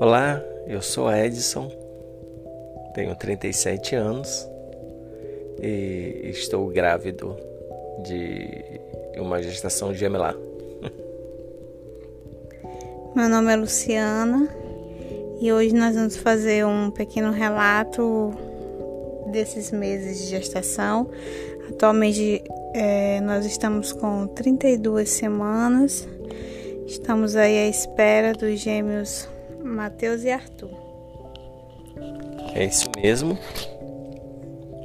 Olá, eu sou Edson, tenho 37 anos e estou grávido de uma gestação gemelar. Meu nome é Luciana e hoje nós vamos fazer um pequeno relato desses meses de gestação. Atualmente é, nós estamos com 32 semanas, estamos aí à espera dos gêmeos Mateus e Arthur. É isso mesmo.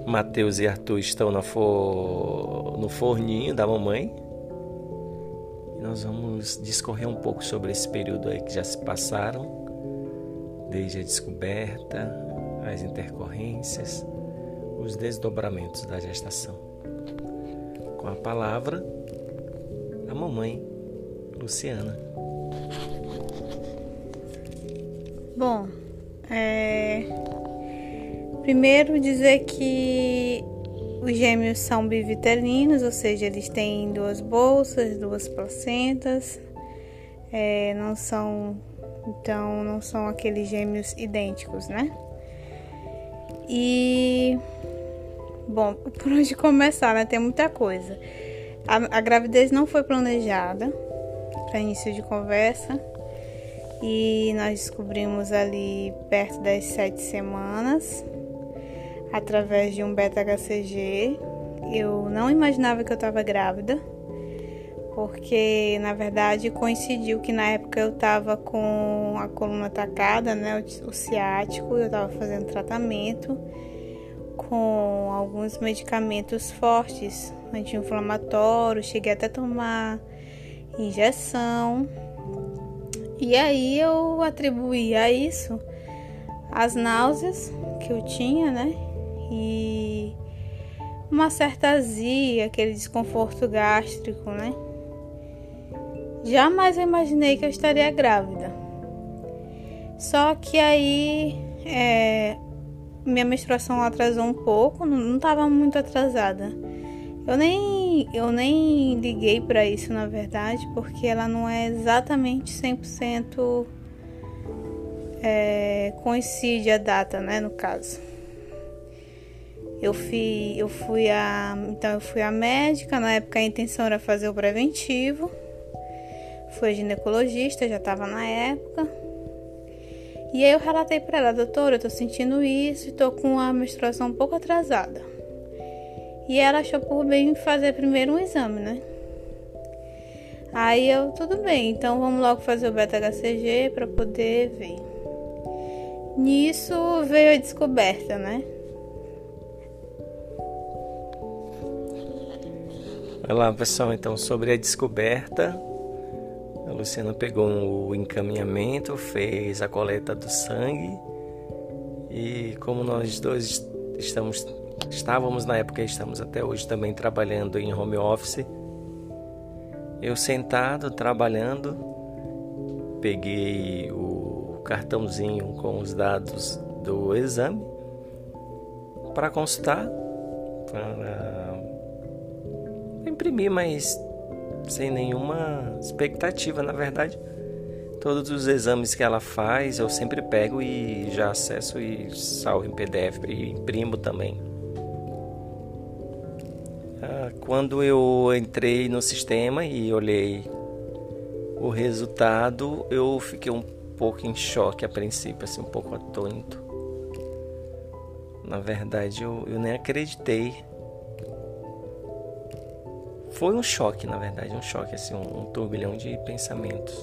Mateus e Arthur estão no, for... no forninho da mamãe. E nós vamos discorrer um pouco sobre esse período aí que já se passaram, desde a descoberta, as intercorrências, os desdobramentos da gestação. Com a palavra da mamãe, Luciana. Bom, é... primeiro dizer que os gêmeos são bivitelinos, ou seja, eles têm duas bolsas, duas placentas, é, não são, então não são aqueles gêmeos idênticos, né? E bom, por onde começar, né? Tem muita coisa. A, a gravidez não foi planejada para início de conversa e nós descobrimos ali perto das sete semanas através de um beta-HCG. Eu não imaginava que eu estava grávida, porque na verdade coincidiu que na época eu estava com a coluna atacada, né, o ciático, eu estava fazendo tratamento com alguns medicamentos fortes, anti-inflamatório, cheguei até a tomar injeção e aí eu atribuí a isso as náuseas que eu tinha, né? E uma certa azia, aquele desconforto gástrico, né? Jamais eu imaginei que eu estaria grávida. Só que aí é, minha menstruação atrasou um pouco, não estava muito atrasada. Eu nem, eu nem liguei para isso, na verdade, porque ela não é exatamente 100% é, coincide a data, né, no caso. Eu fui, eu fui a, então eu fui a médica, na época a intenção era fazer o preventivo. Fui a ginecologista, já estava na época. E aí eu relatei para ela, doutora, eu tô sentindo isso e tô com a menstruação um pouco atrasada. E ela achou por bem fazer primeiro um exame, né? Aí eu, tudo bem, então vamos logo fazer o beta-HCG para poder ver. Nisso veio a descoberta, né? Olá pessoal, então sobre a descoberta, Luciana pegou o encaminhamento, fez a coleta do sangue e como nós dois estamos Estávamos na época, estamos até hoje também trabalhando em home office. Eu sentado trabalhando, peguei o cartãozinho com os dados do exame para consultar, para imprimir, mas sem nenhuma expectativa, na verdade. Todos os exames que ela faz eu sempre pego e já acesso e salvo em PDF e imprimo também. Ah, quando eu entrei no sistema e olhei o resultado, eu fiquei um pouco em choque a princípio, assim, um pouco atônito. Na verdade, eu, eu nem acreditei. Foi um choque, na verdade, um choque, assim, um, um turbilhão de pensamentos.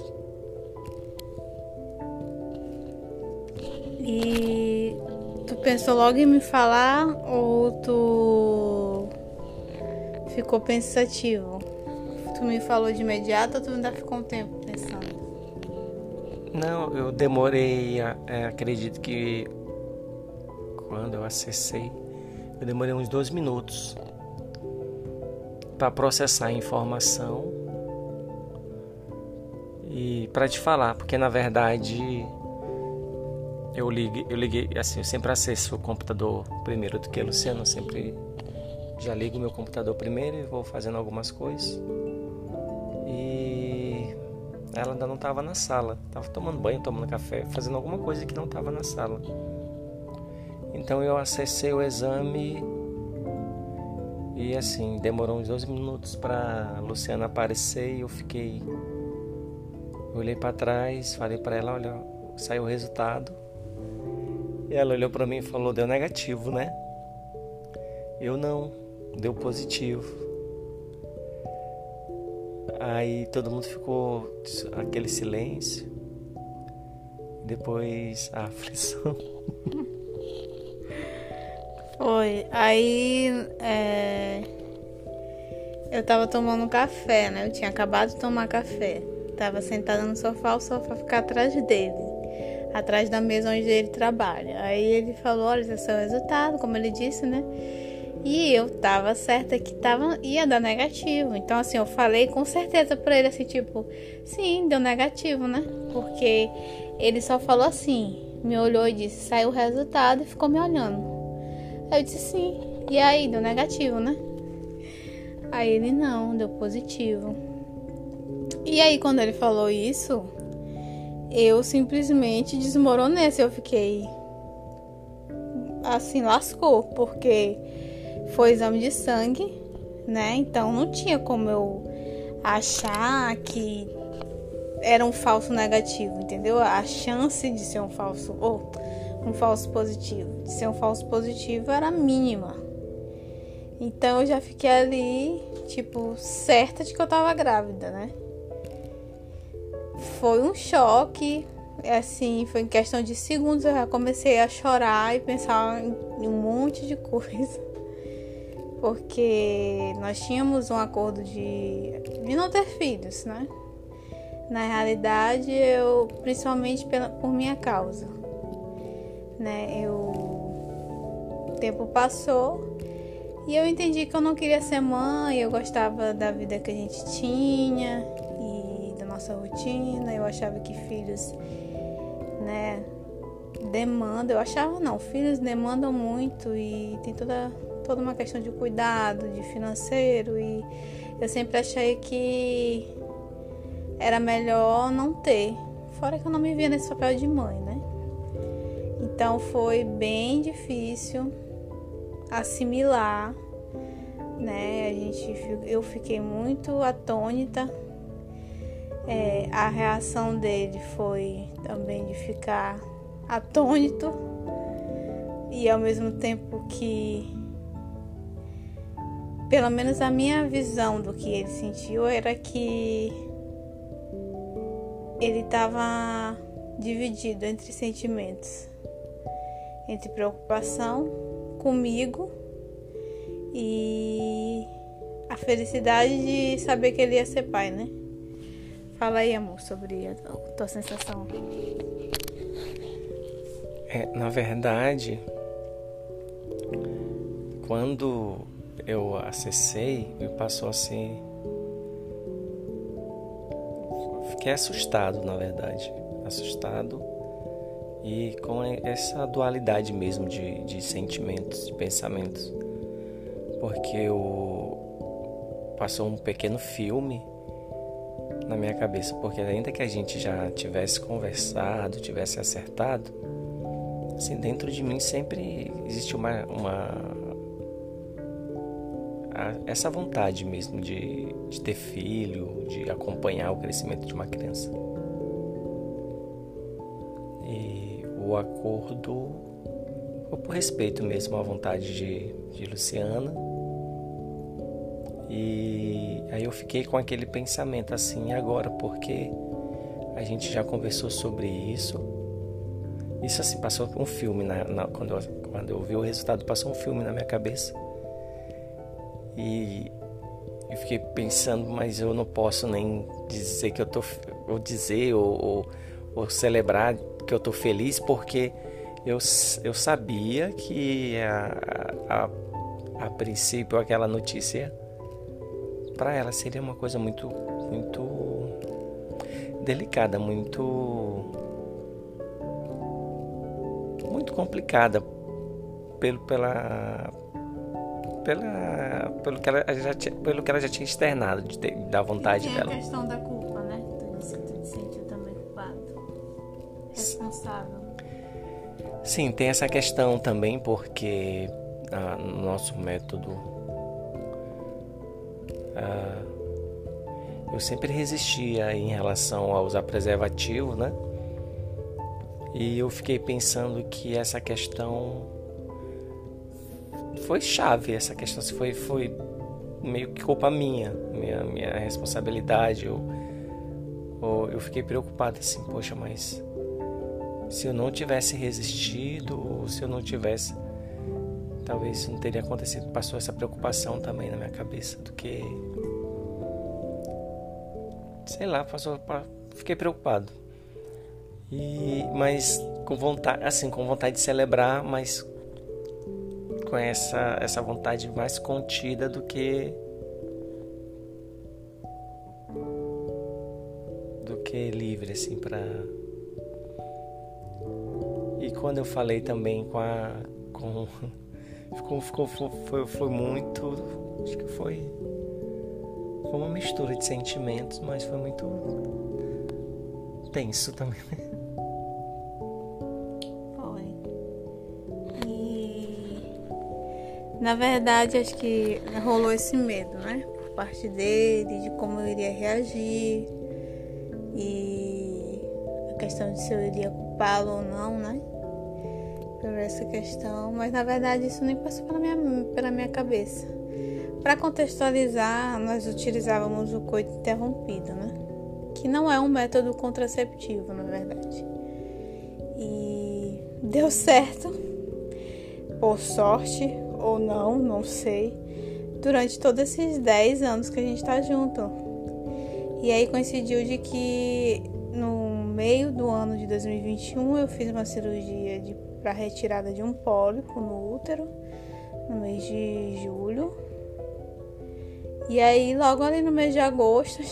E tu pensou logo em me falar ou tu ficou pensativo? Tu me falou de imediato ou tu ainda ficou um tempo pensando? Não, eu demorei, é, acredito que quando eu acessei, eu demorei uns dois minutos para processar a informação e para te falar, porque na verdade eu liguei, eu liguei, assim, eu sempre acesso o computador primeiro do que a Luciana, eu sempre já ligo meu computador primeiro e vou fazendo algumas coisas. E ela ainda não estava na sala, estava tomando banho, tomando café, fazendo alguma coisa que não estava na sala. Então eu acessei o exame e assim, demorou uns 12 minutos para Luciana aparecer e eu fiquei. Olhei para trás, falei para ela: olha, saiu o resultado. E ela olhou para mim e falou: deu negativo, né? Eu não, deu positivo. Aí todo mundo ficou aquele silêncio. Depois a aflição. Foi. Aí é... eu tava tomando café, né? Eu tinha acabado de tomar café. Tava sentada no sofá, o sofá ficar atrás dele. Atrás da mesa onde ele trabalha. Aí ele falou, olha, esse é o resultado, como ele disse, né? E eu tava certa que tava, ia dar negativo. Então, assim, eu falei com certeza pra ele, assim, tipo, sim, deu negativo, né? Porque ele só falou assim, me olhou e disse, saiu o resultado e ficou me olhando. Eu disse sim. E aí, deu negativo, né? Aí ele não, deu positivo. E aí, quando ele falou isso, eu simplesmente desmoronei. Eu fiquei assim, lascou, porque foi exame de sangue, né? Então não tinha como eu achar que era um falso negativo, entendeu? A chance de ser um falso. Oh, um falso positivo. De ser um falso positivo era mínima. Então eu já fiquei ali, tipo, certa de que eu tava grávida, né? Foi um choque, assim, foi em questão de segundos eu já comecei a chorar e pensar em um monte de coisa. Porque nós tínhamos um acordo de, de não ter filhos, né? Na realidade, eu, principalmente pela, por minha causa né? Eu o tempo passou e eu entendi que eu não queria ser mãe, eu gostava da vida que a gente tinha e da nossa rotina. Eu achava que filhos, né, demandam, eu achava não, filhos demandam muito e tem toda toda uma questão de cuidado, de financeiro e eu sempre achei que era melhor não ter. Fora que eu não me via nesse papel de mãe? Então foi bem difícil assimilar, né? A gente, eu fiquei muito atônita. É, a reação dele foi também de ficar atônito e ao mesmo tempo que pelo menos a minha visão do que ele sentiu era que ele estava dividido entre sentimentos entre preocupação comigo e a felicidade de saber que ele ia ser pai, né? Fala aí, amor, sobre a tua sensação. É, na verdade, quando eu acessei, me passou assim. Fiquei assustado, na verdade. Assustado e com essa dualidade mesmo de, de sentimentos, de pensamentos. Porque o passou um pequeno filme na minha cabeça, porque ainda que a gente já tivesse conversado, tivesse acertado, assim, dentro de mim sempre existe uma, uma essa vontade mesmo de, de ter filho, de acompanhar o crescimento de uma criança. O acordo foi por respeito mesmo à vontade de, de Luciana. E aí eu fiquei com aquele pensamento assim, agora porque a gente já conversou sobre isso. Isso assim, passou um filme, na, na, quando, eu, quando eu vi o resultado, passou um filme na minha cabeça. E eu fiquei pensando, mas eu não posso nem dizer que eu tô, ou dizer, ou, ou, ou celebrar que eu tô feliz porque eu, eu sabia que a, a, a princípio aquela notícia para ela seria uma coisa muito muito delicada, muito muito complicada pelo, pela, pela, pelo, que ela já tinha, pelo que ela já tinha externado de ter, da vontade e dela. a questão da culpa, Sim, tem essa questão também porque ah, no nosso método ah, eu sempre resistia em relação a usar preservativo, né? E eu fiquei pensando que essa questão foi chave, essa questão foi, foi meio que culpa minha, minha, minha responsabilidade. Eu, eu, fiquei preocupado assim, poxa, mas se eu não tivesse resistido, ou se eu não tivesse, talvez isso não teria acontecido. Passou essa preocupação também na minha cabeça do que, sei lá, passou, fiquei preocupado. E mas com vontade, assim, com vontade de celebrar, mas com essa essa vontade mais contida do que do que livre assim para quando eu falei também com a com ficou, ficou foi, foi muito acho que foi foi uma mistura de sentimentos mas foi muito tenso também Na verdade, acho que rolou esse medo, né? Por parte dele, de como eu iria reagir. E a questão de se eu iria culpá-lo ou não, né? Por essa questão. Mas na verdade isso nem passou pela minha, pela minha cabeça. Para contextualizar, nós utilizávamos o coito interrompido, né? Que não é um método contraceptivo, na verdade. E deu certo, por sorte, ou não, não sei, durante todos esses 10 anos que a gente tá junto. E aí coincidiu de que no meio do ano de 2021 eu fiz uma cirurgia de para retirada de um pólipo no útero no mês de julho. E aí logo ali no mês de agosto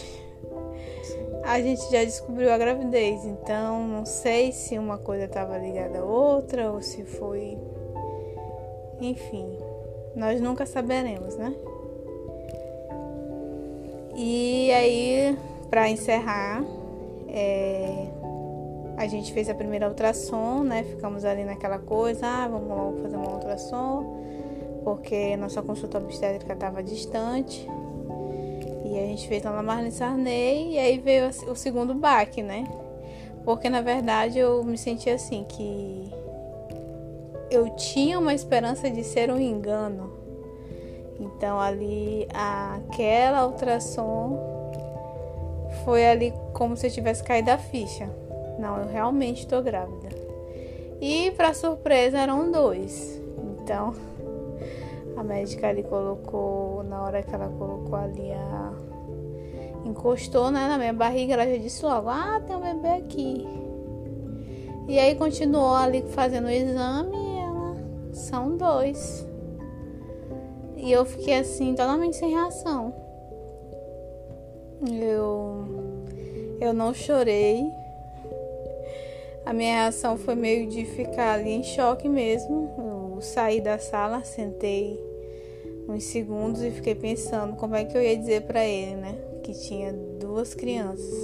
a gente já descobriu a gravidez. Então não sei se uma coisa estava ligada à outra ou se foi enfim, nós nunca saberemos, né? E aí, para encerrar, é, a gente fez a primeira ultrassom, né? Ficamos ali naquela coisa, ah, vamos logo fazer uma ultrassom, porque nossa consulta obstétrica estava distante. E a gente fez lá na Marlene Sarney e aí veio o segundo baque, né? Porque na verdade eu me senti assim que eu tinha uma esperança de ser um engano. Então ali aquela ultrassom foi ali como se eu tivesse caído a ficha. Não, eu realmente estou grávida. E para surpresa eram dois. Então a médica ali colocou, na hora que ela colocou ali a encostou né, na minha barriga, ela já disse logo: "Ah, tem um bebê aqui". E aí continuou ali fazendo o exame são dois. E eu fiquei assim, totalmente sem reação. Eu, eu não chorei. A minha reação foi meio de ficar ali em choque mesmo. Eu saí da sala, sentei uns segundos e fiquei pensando como é que eu ia dizer para ele, né? Que tinha duas crianças.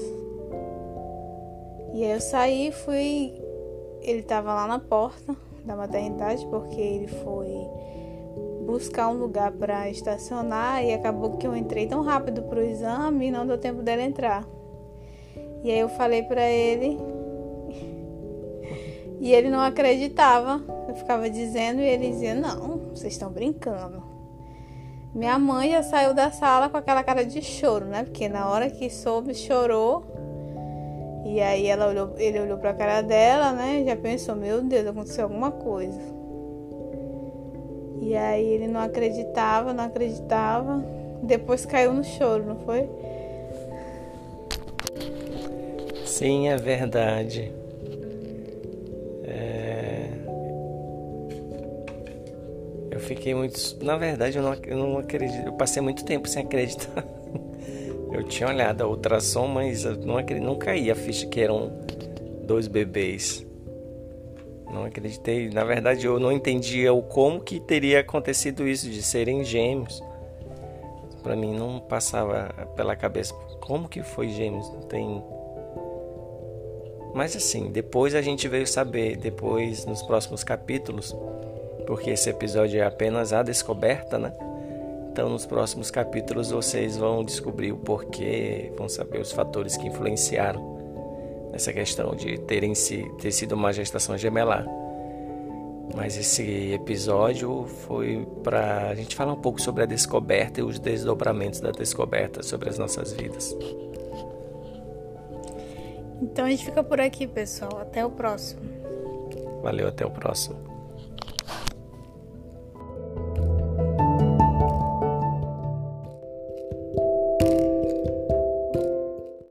E aí eu saí, fui. Ele tava lá na porta da maternidade porque ele foi buscar um lugar para estacionar e acabou que eu entrei tão rápido pro exame e não deu tempo dele entrar. E aí eu falei para ele e ele não acreditava. Eu ficava dizendo e ele dizia: "Não, vocês estão brincando". Minha mãe já saiu da sala com aquela cara de choro, né? Porque na hora que soube, chorou e aí ela olhou, ele olhou pra cara dela, né? Já pensou, meu Deus, aconteceu alguma coisa. E aí ele não acreditava, não acreditava. Depois caiu no choro, não foi? Sim, é verdade. Fiquei muito. Na verdade, eu não, eu não acredito. Eu passei muito tempo sem acreditar. Eu tinha olhado a ultrassom, mas não, não caía a ficha que eram dois bebês. Não acreditei. Na verdade, eu não entendia o como que teria acontecido isso de serem gêmeos. Para mim não passava pela cabeça como que foi gêmeos. Não tem. Mas assim, depois a gente veio saber, depois nos próximos capítulos, porque esse episódio é apenas a descoberta, né? Então, nos próximos capítulos, vocês vão descobrir o porquê, vão saber os fatores que influenciaram nessa questão de terem se, ter sido uma gestação gemelar. Mas esse episódio foi para a gente falar um pouco sobre a descoberta e os desdobramentos da descoberta sobre as nossas vidas. Então a gente fica por aqui, pessoal. Até o próximo. Valeu, até o próximo.